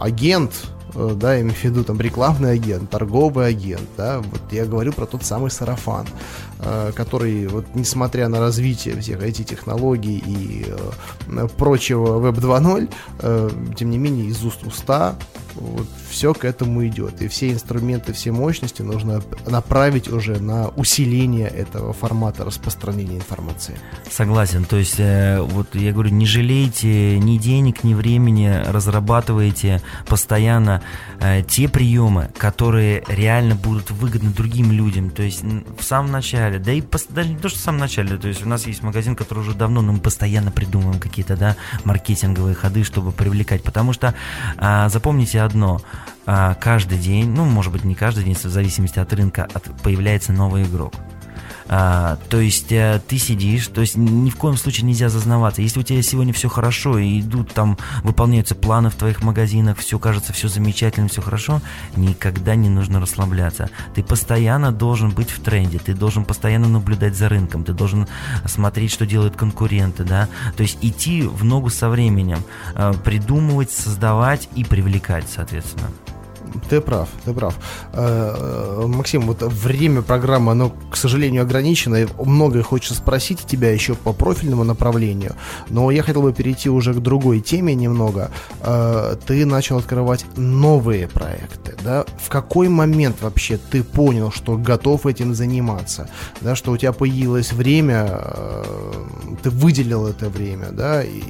агент Э, да, имею в виду там рекламный агент, торговый агент, да, вот я говорю про тот самый сарафан, который, вот несмотря на развитие всех этих технологий и э, прочего Web 2.0, тем не менее из уст уста вот, все к этому идет. И все инструменты, все мощности нужно направить уже на усиление этого формата распространения информации. Согласен. То есть, вот я говорю, не жалейте ни денег, ни времени, разрабатывайте постоянно э, те приемы, которые реально будут выгодны другим людям. То есть в самом начале, да и даже не то, что в самом начале, то есть у нас есть магазин, который уже давно, но мы постоянно придумываем какие-то, да, маркетинговые ходы, чтобы привлекать. Потому что э, запомните одно, э, каждый день, ну, может быть, не каждый день, в зависимости от рынка, от, появляется новый игрок. А, то есть а, ты сидишь, то есть ни в коем случае нельзя зазнаваться. Если у тебя сегодня все хорошо и идут там, выполняются планы в твоих магазинах, все кажется, все замечательно, все хорошо, никогда не нужно расслабляться. Ты постоянно должен быть в тренде, ты должен постоянно наблюдать за рынком, ты должен смотреть, что делают конкуренты, да, то есть идти в ногу со временем, а, придумывать, создавать и привлекать, соответственно. Ты прав, ты прав. Э, э, Максим, вот время программы, оно, к сожалению, ограничено. И многое хочется спросить тебя еще по профильному направлению. Но я хотел бы перейти уже к другой теме немного. Э, ты начал открывать новые проекты. Да? В какой момент вообще ты понял, что готов этим заниматься? Да, что у тебя появилось время, ты выделил это время, да, и,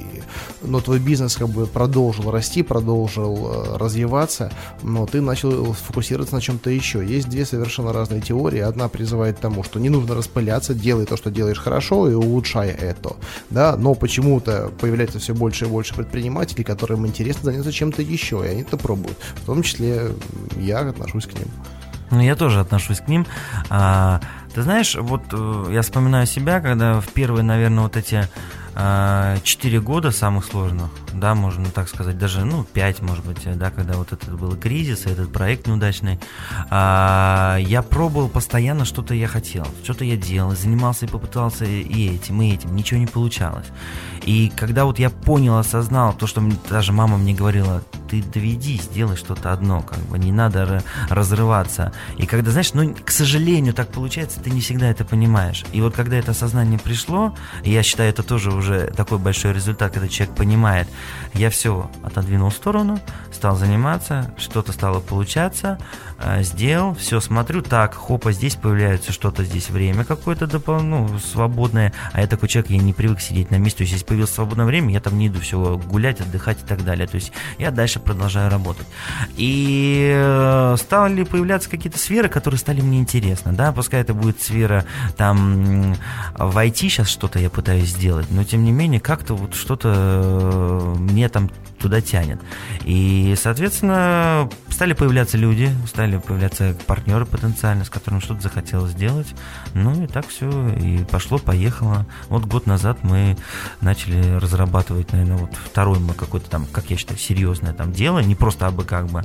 но твой бизнес как бы продолжил расти, продолжил развиваться, но ты начал фокусироваться на чем-то еще. Есть две совершенно разные теории. Одна призывает к тому, что не нужно распыляться, делай то, что делаешь хорошо и улучшай это. Да, но почему-то появляется все больше и больше предпринимателей, которым интересно заняться чем-то еще, и они это пробуют. В том числе я отношусь к ним. Ну, я тоже отношусь к ним. А, ты знаешь, вот э, я вспоминаю себя, когда в первые, наверное, вот эти а, четыре года самых сложных, да, можно так сказать, даже, ну, пять, может быть, да, когда вот этот был кризис, этот проект неудачный, а, я пробовал постоянно что-то я хотел, что-то я делал, занимался и попытался и этим, и этим, ничего не получалось. И когда вот я понял, осознал то, что даже мама мне говорила, ты доведи, сделай что-то одно, как бы не надо разрываться. И когда, знаешь, ну, к сожалению, так получается, ты не всегда это понимаешь. И вот когда это осознание пришло, я считаю, это тоже уже такой большой результат, когда человек понимает, я все отодвинул в сторону, стал заниматься, что-то стало получаться, э, сделал, все смотрю, так, хопа, здесь появляется что-то, здесь время какое-то ну, свободное, а я такой человек, я не привык сидеть на месте, то есть если появилось свободное время, я там не иду все гулять, отдыхать и так далее, то есть я дальше продолжаю работать. И э, стали появляться какие-то сферы, которые стали мне интересны, да, пускай это будет сфера там в IT сейчас что-то я пытаюсь сделать, но тем не менее как-то вот что-то э, мне там туда тянет. И, соответственно, стали появляться люди, стали появляться партнеры потенциально, с которыми что-то захотелось сделать. Ну и так все, и пошло-поехало. Вот год назад мы начали разрабатывать, наверное, вот второй мы какой-то там, как я считаю, серьезное там дело, не просто абы как бы.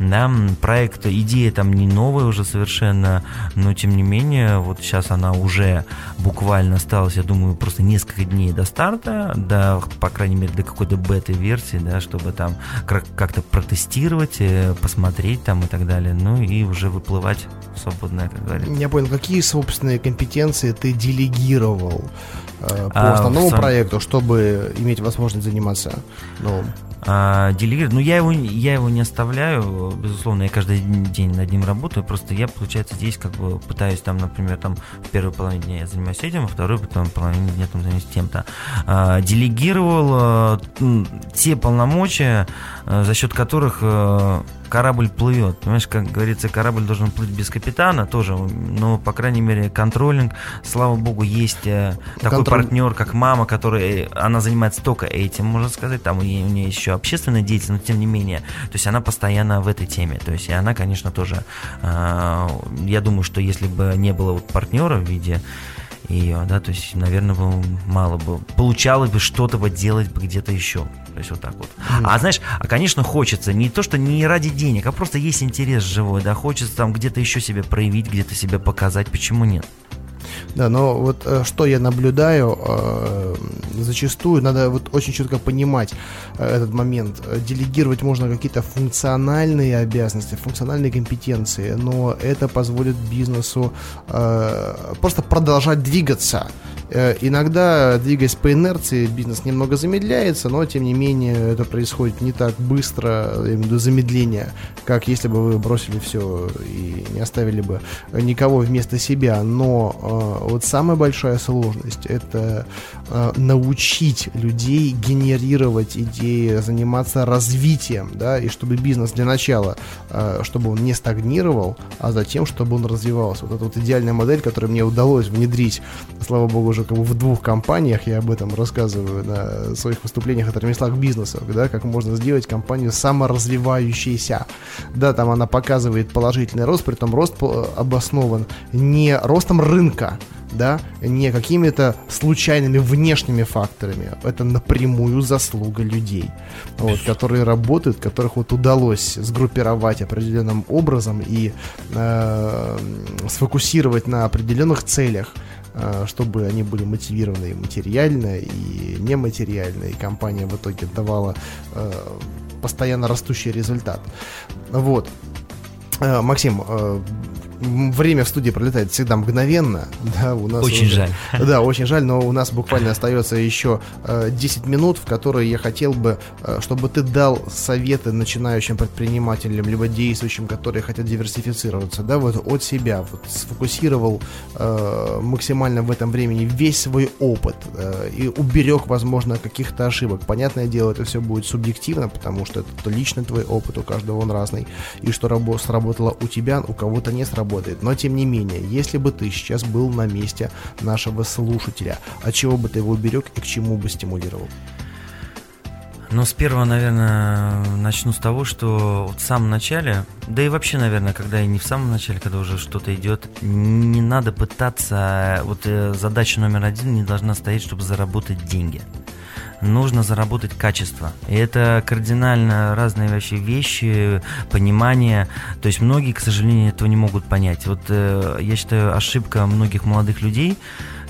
Да, проект, идея там не новая уже совершенно, но тем не менее, вот сейчас она уже буквально осталась, я думаю, просто несколько дней до старта, до, по крайней мере, до какой-то бета-версии, да, чтобы там как-то протестировать, э, посмотреть там и так далее, ну и уже выплывать в свободное, как говорится. Я понял, какие собственные компетенции ты делегировал э, по а, основному сам... проекту, чтобы иметь возможность заниматься новым? А, делегировать, ну я его, я его не оставляю, безусловно, я каждый день над ним работаю, просто я, получается, здесь как бы пытаюсь там, например, там в первой половине дня я занимаюсь этим, во второй потом половине дня там занимаюсь тем-то. А, делегировал а, те полномочия, а, за счет которых а, корабль плывет. Понимаешь, как говорится, корабль должен плыть без капитана тоже, но, по крайней мере, контролинг, слава богу, есть э, такой Контроль... партнер, как мама, который, она занимается только этим, можно сказать, там у нее, у нее еще общественная деятельность, но тем не менее, то есть она постоянно в этой теме, то есть и она, конечно, тоже, э, я думаю, что если бы не было вот партнера в виде ее, да, то есть, наверное, бы мало бы, получалось бы что-то бы делать бы где-то еще, то есть вот так вот. Mm-hmm. А знаешь, а конечно хочется не то, что не ради денег, а просто есть интерес живой, да, хочется там где-то еще себя проявить, где-то себя показать, почему нет? Да, но вот э, что я наблюдаю, э, зачастую надо вот очень четко понимать э, этот момент. Делегировать можно какие-то функциональные обязанности, функциональные компетенции, но это позволит бизнесу просто продолжать двигаться. Иногда, двигаясь по инерции, бизнес немного замедляется, но тем не менее это происходит не так быстро, я имею в виду замедление, как если бы вы бросили все и не оставили бы никого вместо себя. Но вот самая большая сложность это э, научить людей генерировать идеи, заниматься развитием, да, и чтобы бизнес для начала, э, чтобы он не стагнировал, а затем, чтобы он развивался. Вот эта вот идеальная модель, которую мне удалось внедрить, слава богу, уже как бы в двух компаниях, я об этом рассказываю на своих выступлениях от ремесла к бизнесу, да, как можно сделать компанию саморазвивающейся. Да, там она показывает положительный рост, при этом рост э, обоснован не ростом рынка, да, не какими-то случайными внешними факторами. Это напрямую заслуга людей, вот, которые работают, которых вот удалось сгруппировать определенным образом и э, сфокусировать на определенных целях э, чтобы они были мотивированы и материально, и нематериально, и компания в итоге давала э, постоянно растущий результат. Вот. Э, Максим, э, время в студии пролетает всегда мгновенно. Да, у нас очень уже, жаль. Да, очень жаль, но у нас буквально остается еще э, 10 минут, в которые я хотел бы, э, чтобы ты дал советы начинающим предпринимателям, либо действующим, которые хотят диверсифицироваться, да, вот от себя, вот сфокусировал э, максимально в этом времени весь свой опыт э, и уберег, возможно, каких-то ошибок. Понятное дело, это все будет субъективно, потому что это личный твой опыт, у каждого он разный, и что рабо- сработало у тебя, у кого-то не сработало работает. Но тем не менее, если бы ты сейчас был на месте нашего слушателя, от чего бы ты его уберег и к чему бы стимулировал? Ну, с первого, наверное, начну с того, что в самом начале, да и вообще, наверное, когда и не в самом начале, когда уже что-то идет, не надо пытаться, вот э, задача номер один не должна стоять, чтобы заработать деньги нужно заработать качество. И это кардинально разные вообще вещи, понимание. То есть многие, к сожалению, этого не могут понять. Вот э, я считаю, ошибка многих молодых людей,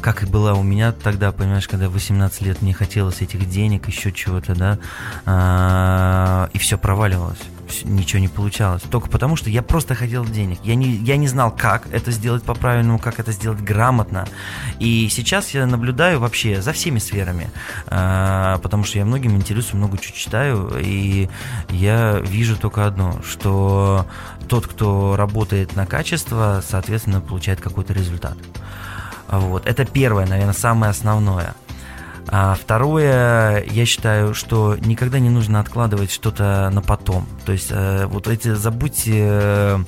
как и была у меня тогда, понимаешь, когда 18 лет мне хотелось этих денег, еще чего-то, да, а, и все проваливалось ничего не получалось. Только потому, что я просто хотел денег. Я не, я не знал, как это сделать по-правильному, как это сделать грамотно. И сейчас я наблюдаю вообще за всеми сферами, э, потому что я многим интересуюсь, много чего читаю, и я вижу только одно, что тот, кто работает на качество, соответственно, получает какой-то результат. Вот. Это первое, наверное, самое основное – а второе, я считаю, что никогда не нужно откладывать что-то на потом. То есть э, вот эти, забудьте э,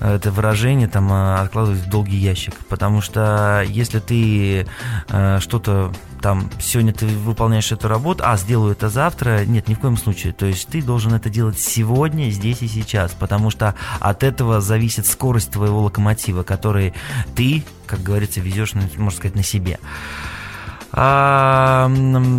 это выражение там э, откладывать в долгий ящик. Потому что если ты что-то там сегодня ты выполняешь эту работу, а сделаю это завтра, нет, ни в коем случае. То есть ты должен это делать сегодня, здесь и сейчас, потому что от этого зависит скорость твоего локомотива, который ты, как говорится, везешь, можно сказать, на себе. А,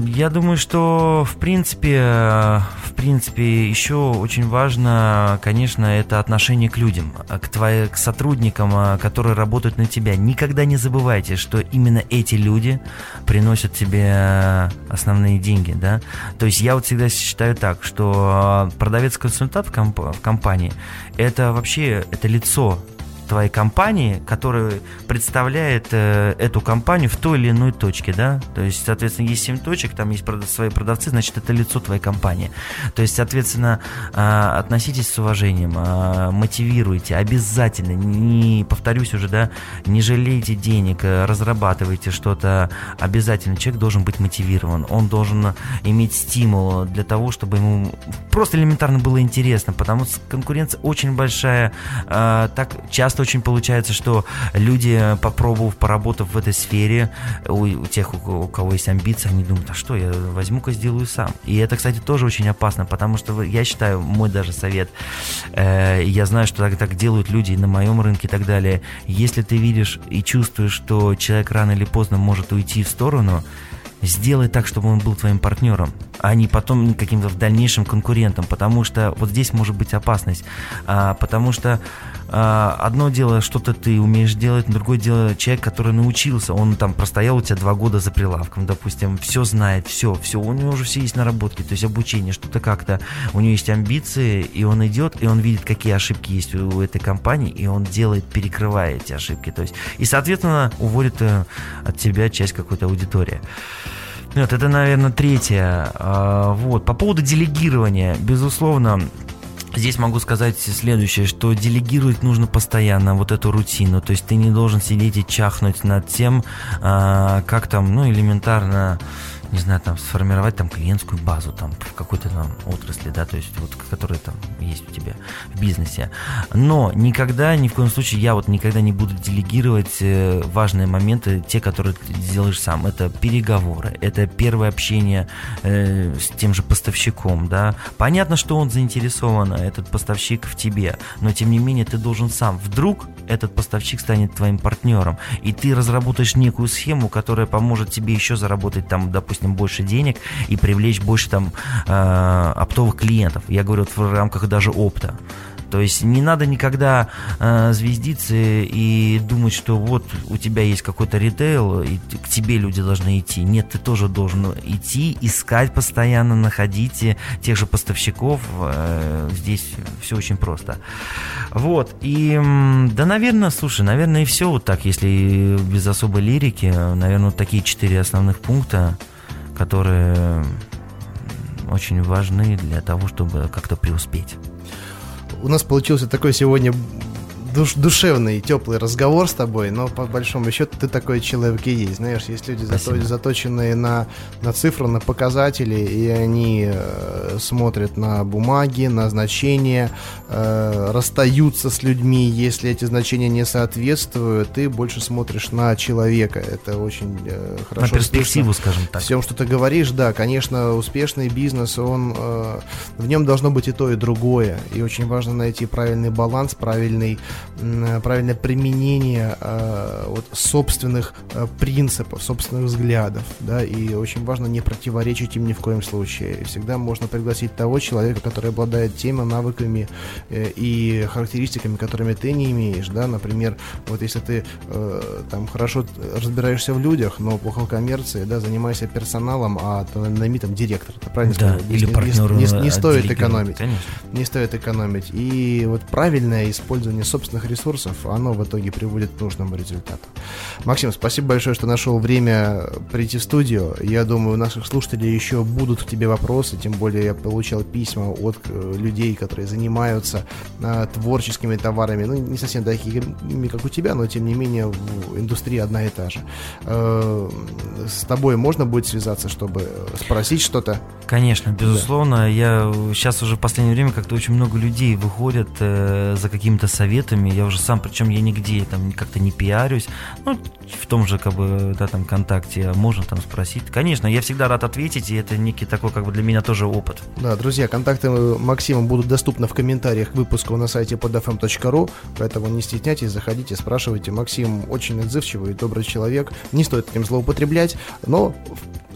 я думаю, что в принципе, в принципе, еще очень важно, конечно, это отношение к людям, к твоим к сотрудникам, а, которые работают на тебя. Никогда не забывайте, что именно эти люди приносят тебе основные деньги, да. То есть я вот всегда считаю так, что продавец-консультант в, комп в компании это вообще это лицо твоей компании, который представляет э, эту компанию в той или иной точке, да, то есть, соответственно, есть 7 точек, там есть свои продавцы, значит, это лицо твоей компании. То есть, соответственно, э, относитесь с уважением, э, мотивируйте, обязательно, не, повторюсь уже, да, не жалейте денег, э, разрабатывайте что-то, обязательно человек должен быть мотивирован, он должен иметь стимул для того, чтобы ему просто элементарно было интересно, потому что конкуренция очень большая, э, так часто очень получается, что люди, попробовав, поработав в этой сфере, у, у тех, у, у кого есть амбиции, они думают, а что, я возьму-ка сделаю сам. И это, кстати, тоже очень опасно, потому что я считаю, мой даже совет, э, я знаю, что так, так делают люди на моем рынке и так далее, если ты видишь и чувствуешь, что человек рано или поздно может уйти в сторону, сделай так, чтобы он был твоим партнером, а не потом каким-то в дальнейшем конкурентом, потому что вот здесь может быть опасность, а, потому что одно дело, что-то ты умеешь делать, другое дело человек, который научился, он там простоял у тебя два года за прилавком, допустим, все знает, все, все, у него уже все есть наработки, то есть обучение, что-то как-то, у него есть амбиции, и он идет, и он видит, какие ошибки есть у этой компании, и он делает, перекрывая эти ошибки, то есть, и, соответственно, уводит э, от тебя часть какой-то аудитории. Вот, это, наверное, третье. А, вот. По поводу делегирования, безусловно, Здесь могу сказать следующее, что делегировать нужно постоянно вот эту рутину. То есть ты не должен сидеть и чахнуть над тем, а, как там, ну, элементарно не знаю, там, сформировать там клиентскую базу там в какой-то там отрасли, да, то есть вот, которая там есть у тебя в бизнесе. Но никогда, ни в коем случае, я вот никогда не буду делегировать э, важные моменты, те, которые ты делаешь сам. Это переговоры, это первое общение э, с тем же поставщиком, да. Понятно, что он заинтересован, этот поставщик в тебе, но тем не менее ты должен сам. Вдруг этот поставщик станет твоим партнером, и ты разработаешь некую схему, которая поможет тебе еще заработать там, допустим, допустим, больше денег и привлечь больше там э, оптовых клиентов. Я говорю вот в рамках даже опта. То есть не надо никогда э, звездиться и думать, что вот у тебя есть какой-то ритейл, и к тебе люди должны идти. Нет, ты тоже должен идти, искать постоянно, находить тех же поставщиков. Э, здесь все очень просто. Вот. И, да, наверное, слушай, наверное, и все вот так, если без особой лирики. Наверное, вот такие четыре основных пункта которые очень важны для того, чтобы как-то преуспеть. У нас получился такой сегодня душ, душевный, теплый разговор с тобой, но по большому счету ты такой человек и есть. Знаешь, есть люди зато, заточенные на, на цифры, на показатели, и они э, смотрят на бумаги, на значения, э, расстаются с людьми, если эти значения не соответствуют, ты больше смотришь на человека. Это очень э, хорошо. На перспективу, скажем так. Всем, что ты говоришь, да, конечно, успешный бизнес, он э, в нем должно быть и то, и другое. И очень важно найти правильный баланс, правильный правильное применение э, вот, собственных э, принципов, собственных взглядов, да, и очень важно не противоречить им ни в коем случае. И всегда можно пригласить того человека, который обладает теми навыками э, и характеристиками, которыми ты не имеешь, да, например, вот если ты э, там хорошо разбираешься в людях, но плохо в коммерции, да, занимаешься персоналом, а то найми там директор, это правильно да, сказать? Или партнер не, не, не стоит экономить. Конечно. Не стоит экономить. И вот правильное использование собственных ресурсов, оно в итоге приводит к нужному результату. Максим, спасибо большое, что нашел время прийти в студию. Я думаю, у наших слушателей еще будут к тебе вопросы, тем более я получал письма от э, людей, которые занимаются а, творческими товарами, ну, не совсем такими, как у тебя, но тем не менее в индустрии одна и та же. Э, с тобой можно будет связаться, чтобы спросить что-то? Конечно, безусловно. Да. Я сейчас уже в последнее время как-то очень много людей выходят э, за какими-то советами я уже сам, причем я нигде там как-то не пиарюсь, ну, в том же, как бы, да, там, контакте можно там спросить. Конечно, я всегда рад ответить, и это некий такой, как бы, для меня тоже опыт. Да, друзья, контакты Максима будут доступны в комментариях к выпуску на сайте podfm.ru, поэтому не стесняйтесь, заходите, спрашивайте. Максим очень отзывчивый и добрый человек, не стоит этим злоупотреблять, но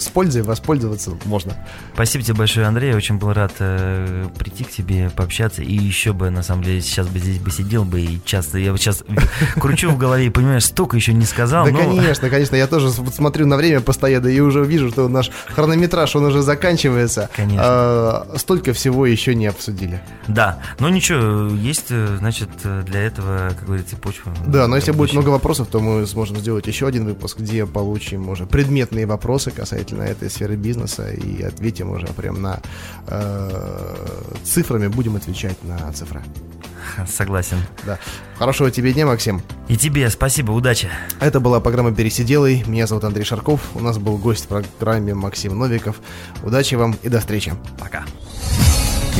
с пользой воспользоваться можно. Спасибо тебе большое, Андрей. Я очень был рад э, прийти к тебе, пообщаться. И еще бы, на самом деле, сейчас бы здесь бы сидел бы и часто. Я вот сейчас кручу в голове и понимаешь, столько еще не сказал. Да, но... конечно, конечно. Я тоже смотрю на время постоянно и уже вижу, что наш хронометраж, он уже заканчивается. Конечно. А, столько всего еще не обсудили. Да, но ничего, есть, э, значит, для этого, как говорится, почва. Да, но если будет много вопросов, то мы сможем сделать еще один выпуск, где получим уже предметные вопросы касательно этой сферы бизнеса и ответим уже прям на э, цифрами, будем отвечать на цифры. Согласен. Да. Хорошего тебе дня, Максим. И тебе спасибо, удачи. Это была программа «Пересиделый». Меня зовут Андрей Шарков. У нас был гость в программе Максим Новиков. Удачи вам и до встречи. Пока.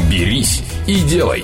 «Берись и делай».